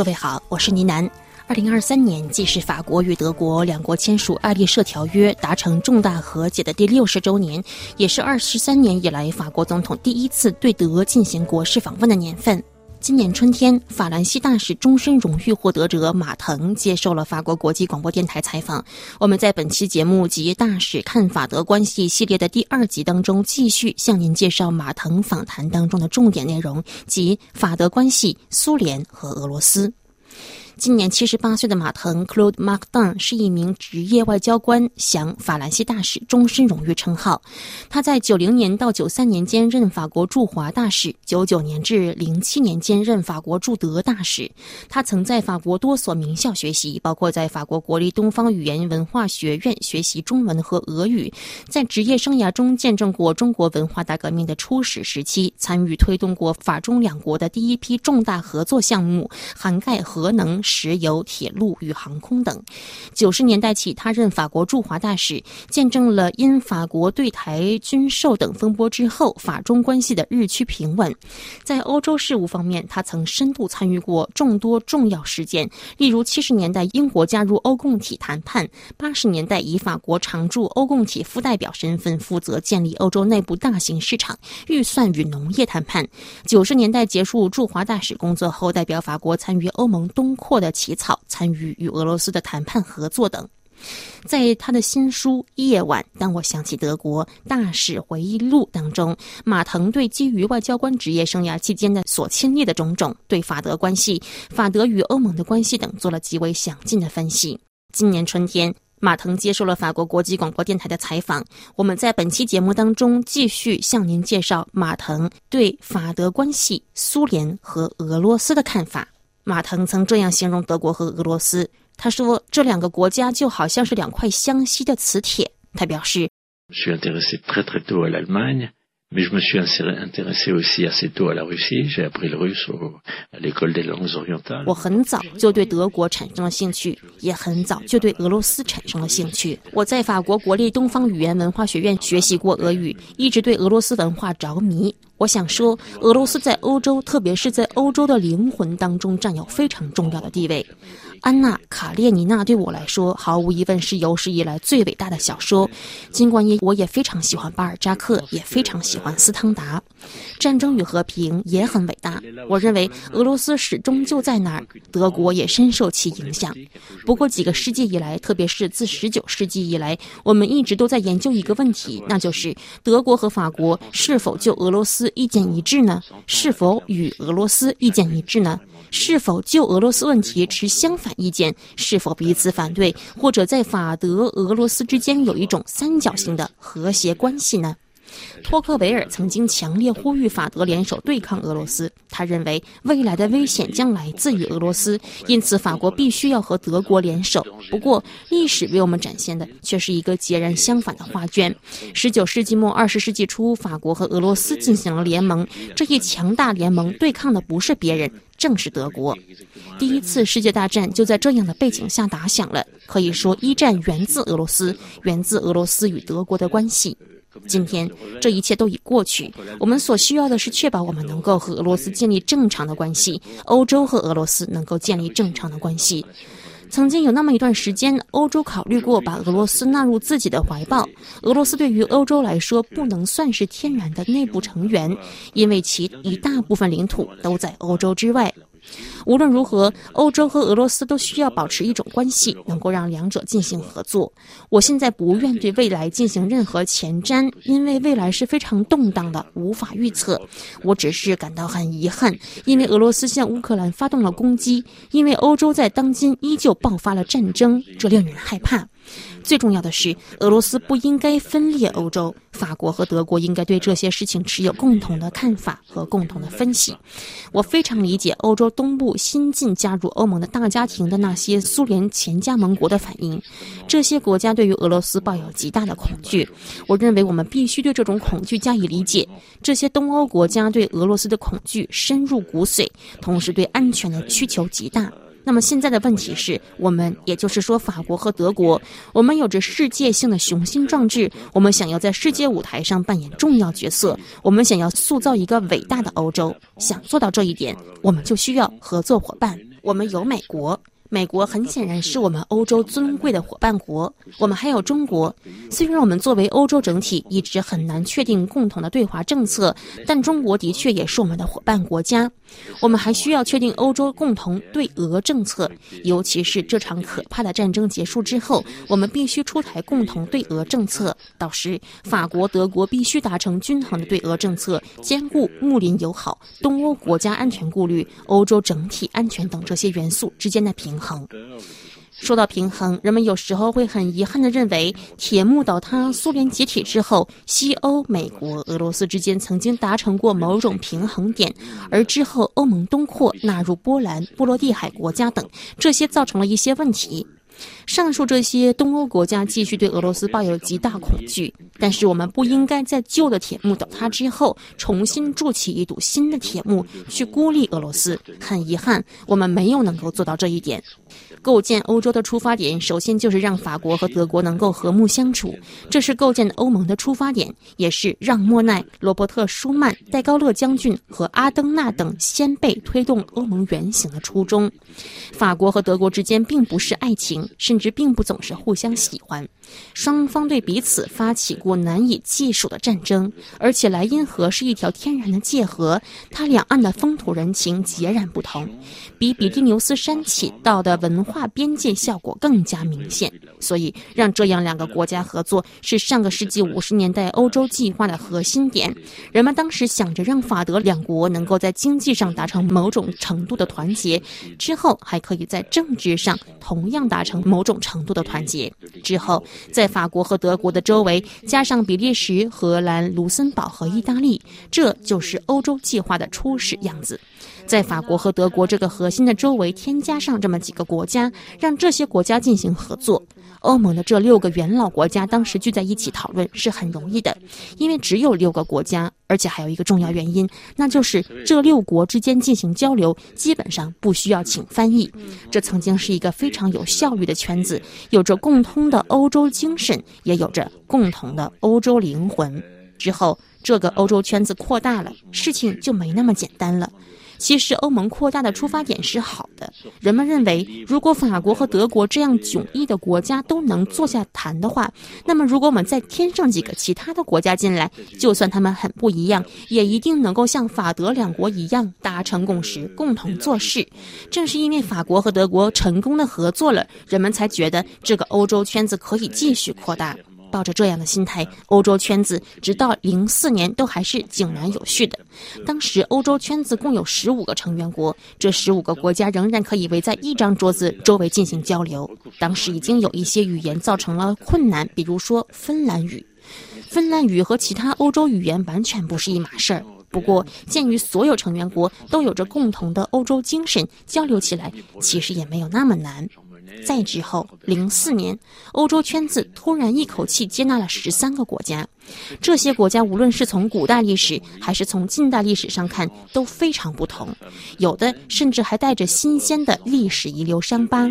各位好，我是倪楠。二零二三年既是法国与德国两国签署爱丽舍条约、达成重大和解的第六十周年，也是二十三年以来法国总统第一次对德进行国事访问的年份。今年春天，法兰西大使终身荣誉获得者马腾接受了法国国际广播电台采访。我们在本期节目及大使看法德关系系列的第二集当中，继续向您介绍马腾访谈当中的重点内容及法德关系、苏联和俄罗斯。今年七十八岁的马腾 （Claude Martin） 是一名职业外交官，享法兰西大使终身荣誉称号。他在九零年到九三年间任法国驻华大使，九九年至零七年间任法国驻德大使。他曾在法国多所名校学习，包括在法国国立东方语言文化学院学习中文和俄语。在职业生涯中，见证过中国文化大革命的初始时期，参与推动过法中两国的第一批重大合作项目，涵盖核能。石油、铁路与航空等。九十年代起，他任法国驻华大使，见证了因法国对台军售等风波之后，法中关系的日趋平稳。在欧洲事务方面，他曾深度参与过众多重要事件，例如七十年代英国加入欧共体谈判；八十年代以法国常驻欧共体副代表身份负责建立欧洲内部大型市场、预算与农业谈判；九十年代结束驻华大使工作后，代表法国参与欧盟东扩。的起草、参与与俄罗斯的谈判合作等，在他的新书《夜晚》当我想起德国大使回忆录当中，马腾对基于外交官职业生涯期间的所亲历的种种，对法德关系、法德与欧盟的关系等做了极为详尽的分析。今年春天，马腾接受了法国国际广播电台的采访。我们在本期节目当中继续向您介绍马腾对法德关系、苏联和俄罗斯的看法。马腾曾这样形容德国和俄罗斯，他说：“这两个国家就好像是两块相吸的磁铁。”他表示。我很早就对德国产生了兴趣，也很早就对俄罗斯产生了兴趣。我在法国国立东方语言文化学院学习过俄语，一直对俄罗斯文化着迷。我想说，俄罗斯在欧洲，特别是在欧洲的灵魂当中，占有非常重要的地位。安娜·卡列尼娜对我来说，毫无疑问是有史以来最伟大的小说。尽管也我也非常喜欢巴尔扎克，也非常喜欢斯汤达。战争与和平也很伟大。我认为俄罗斯始终就在那儿，德国也深受其影响。不过几个世纪以来，特别是自十九世纪以来，我们一直都在研究一个问题，那就是德国和法国是否就俄罗斯意见一致呢？是否与俄罗斯意见一致呢？是否就俄罗斯问题持相反意见？是否彼此反对？或者在法德俄罗斯之间有一种三角形的和谐关系呢？托克维尔曾经强烈呼吁法德联手对抗俄罗斯。他认为未来的危险将来自于俄罗斯，因此法国必须要和德国联手。不过，历史为我们展现的却是一个截然相反的画卷。十九世纪末二十世纪初，法国和俄罗斯进行了联盟。这一强大联盟对抗的不是别人。正是德国，第一次世界大战就在这样的背景下打响了。可以说，一战源自俄罗斯，源自俄罗斯与德国的关系。今天，这一切都已过去。我们所需要的是确保我们能够和俄罗斯建立正常的关系，欧洲和俄罗斯能够建立正常的关系。曾经有那么一段时间，欧洲考虑过把俄罗斯纳入自己的怀抱。俄罗斯对于欧洲来说不能算是天然的内部成员，因为其一大部分领土都在欧洲之外。无论如何，欧洲和俄罗斯都需要保持一种关系，能够让两者进行合作。我现在不愿对未来进行任何前瞻，因为未来是非常动荡的，无法预测。我只是感到很遗憾，因为俄罗斯向乌克兰发动了攻击，因为欧洲在当今依旧爆发了战争，这令人害怕。最重要的是，俄罗斯不应该分裂欧洲。法国和德国应该对这些事情持有共同的看法和共同的分析。我非常理解欧洲东部新晋加入欧盟的大家庭的那些苏联前加盟国的反应。这些国家对于俄罗斯抱有极大的恐惧。我认为我们必须对这种恐惧加以理解。这些东欧国家对俄罗斯的恐惧深入骨髓，同时对安全的需求极大。那么现在的问题是我们，也就是说法国和德国，我们有着世界性的雄心壮志，我们想要在世界舞台上扮演重要角色，我们想要塑造一个伟大的欧洲。想做到这一点，我们就需要合作伙伴。我们有美国。美国很显然是我们欧洲尊贵的伙伴国，我们还有中国。虽然我们作为欧洲整体一直很难确定共同的对华政策，但中国的确也是我们的伙伴国家。我们还需要确定欧洲共同对俄政策，尤其是这场可怕的战争结束之后，我们必须出台共同对俄政策。到时，法国、德国必须达成均衡的对俄政策，兼顾睦邻友好、东欧国家安全顾虑、欧洲整体安全等这些元素之间的平衡。衡。说到平衡，人们有时候会很遗憾地认为，铁幕倒塌、苏联解体之后，西欧、美国、俄罗斯之间曾经达成过某种平衡点，而之后欧盟东扩、纳入波兰、波罗的海国家等，这些造成了一些问题。上述这些东欧国家继续对俄罗斯抱有极大恐惧，但是我们不应该在旧的铁幕倒塌之后重新筑起一堵新的铁幕去孤立俄罗斯。很遗憾，我们没有能够做到这一点。构建欧洲的出发点，首先就是让法国和德国能够和睦相处，这是构建欧盟的出发点，也是让莫奈、罗伯特·舒曼、戴高乐将军和阿登纳等先辈推动欧盟原型的初衷。法国和德国之间并不是爱情，甚至并不总是互相喜欢，双方对彼此发起过难以计数的战争，而且莱茵河是一条天然的界河，它两岸的风土人情截然不同，比比利牛斯山起到的文。化边界效果更加明显，所以让这样两个国家合作是上个世纪五十年代欧洲计划的核心点。人们当时想着让法德两国能够在经济上达成某种程度的团结，之后还可以在政治上同样达成某种程度的团结。之后，在法国和德国的周围加上比利时、荷兰、卢森堡和意大利，这就是欧洲计划的初始样子。在法国和德国这个核心的周围添加上这么几个国家，让这些国家进行合作。欧盟的这六个元老国家当时聚在一起讨论是很容易的，因为只有六个国家，而且还有一个重要原因，那就是这六国之间进行交流基本上不需要请翻译。这曾经是一个非常有效率的圈子，有着共通的欧洲精神，也有着共同的欧洲灵魂。之后，这个欧洲圈子扩大了，事情就没那么简单了。其实，欧盟扩大的出发点是好的。人们认为，如果法国和德国这样迥异的国家都能坐下谈的话，那么如果我们再添上几个其他的国家进来，就算他们很不一样，也一定能够像法德两国一样达成共识，共同做事。正是因为法国和德国成功的合作了，人们才觉得这个欧洲圈子可以继续扩大。抱着这样的心态，欧洲圈子直到零四年都还是井然有序的。当时欧洲圈子共有十五个成员国，这十五个国家仍然可以围在一张桌子周围进行交流。当时已经有一些语言造成了困难，比如说芬兰语。芬兰语和其他欧洲语言完全不是一码事儿。不过，鉴于所有成员国都有着共同的欧洲精神，交流起来其实也没有那么难。再之后，零四年，欧洲圈子突然一口气接纳了十三个国家。这些国家无论是从古代历史还是从近代历史上看都非常不同，有的甚至还带着新鲜的历史遗留伤疤。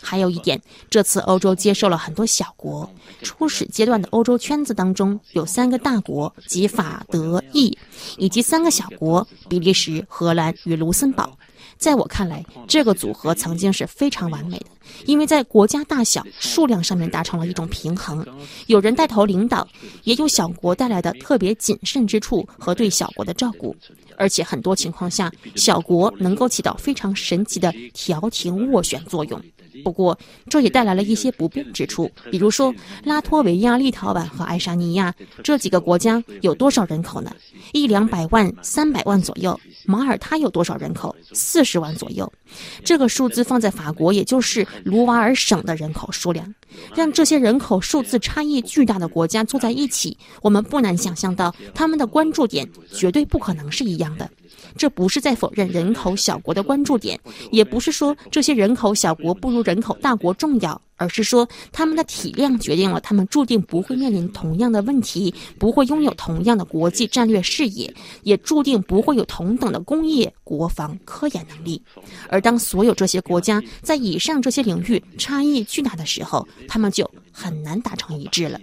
还有一点，这次欧洲接受了很多小国。初始阶段的欧洲圈子当中，有三个大国，即法、德、意，以及三个小国，比利时、荷兰与卢森堡。在我看来，这个组合曾经是非常完美的，因为在国家大小、数量上面达成了一种平衡。有人带头领导，也有小国带来的特别谨慎之处和对小国的照顾，而且很多情况下，小国能够起到非常神奇的调停斡旋作用。不过，这也带来了一些不便之处，比如说拉脱维亚、立陶宛和爱沙尼亚这几个国家有多少人口呢？一两百万、三百万左右。马耳他有多少人口？四十十万左右。这个数字放在法国，也就是卢瓦尔省的人口数量。让这些人口数字差异巨大的国家坐在一起，我们不难想象到，他们的关注点绝对不可能是一样的。这不是在否认人口小国的关注点，也不是说这些人口小国不如人口大国重要，而是说他们的体量决定了他们注定不会面临同样的问题，不会拥有同样的国际战略视野，也注定不会有同等的工业、国防、科研能力。而当所有这些国家在以上这些领域差异巨大的时候，他们就很难达成一致了。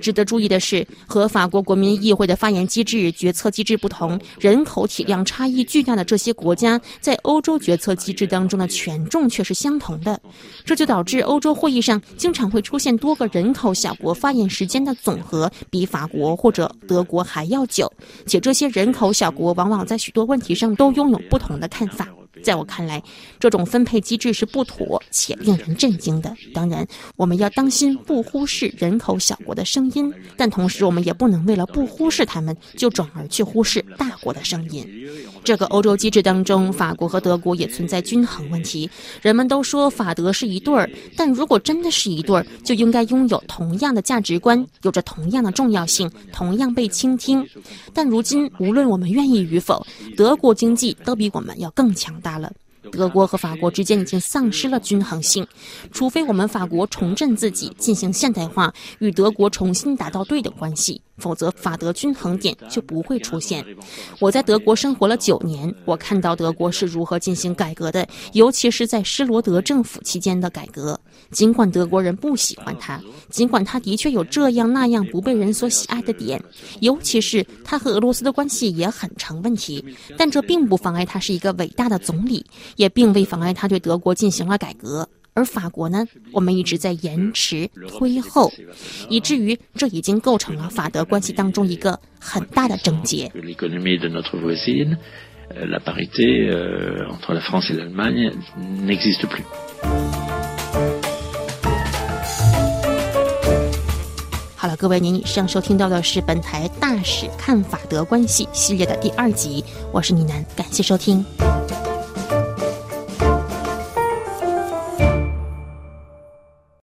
值得注意的是，和法国国民议会的发言机制、决策机制不同，人口体量差异巨大的这些国家，在欧洲决策机制当中的权重却是相同的。这就导致欧洲会议上经常会出现多个人口小国发言时间的总和比法国或者德国还要久，且这些人口小国往往在许多问题上都拥有不同的看法。在我看来，这种分配机制是不妥且令人震惊的。当然，我们要当心不忽视人口小国的声音，但同时我们也不能为了不忽视他们，就转而去忽视大国的声音。这个欧洲机制当中，法国和德国也存在均衡问题。人们都说法德是一对儿，但如果真的是一对儿，就应该拥有同样的价值观，有着同样的重要性，同样被倾听。但如今，无论我们愿意与否，德国经济都比我们要更强大。了，德国和法国之间已经丧失了均衡性，除非我们法国重振自己，进行现代化，与德国重新达到对等关系。否则，法德均衡点就不会出现。我在德国生活了九年，我看到德国是如何进行改革的，尤其是在施罗德政府期间的改革。尽管德国人不喜欢他，尽管他的确有这样那样不被人所喜爱的点，尤其是他和俄罗斯的关系也很成问题，但这并不妨碍他是一个伟大的总理，也并未妨碍他对德国进行了改革。而法国呢，我们一直在延迟推后，以至于这已经构成了法德关系当中一个很大的症结。好了，各位，您以上收听到的是本台大使看法德关系系列的第二集，我是倪楠，感谢收听。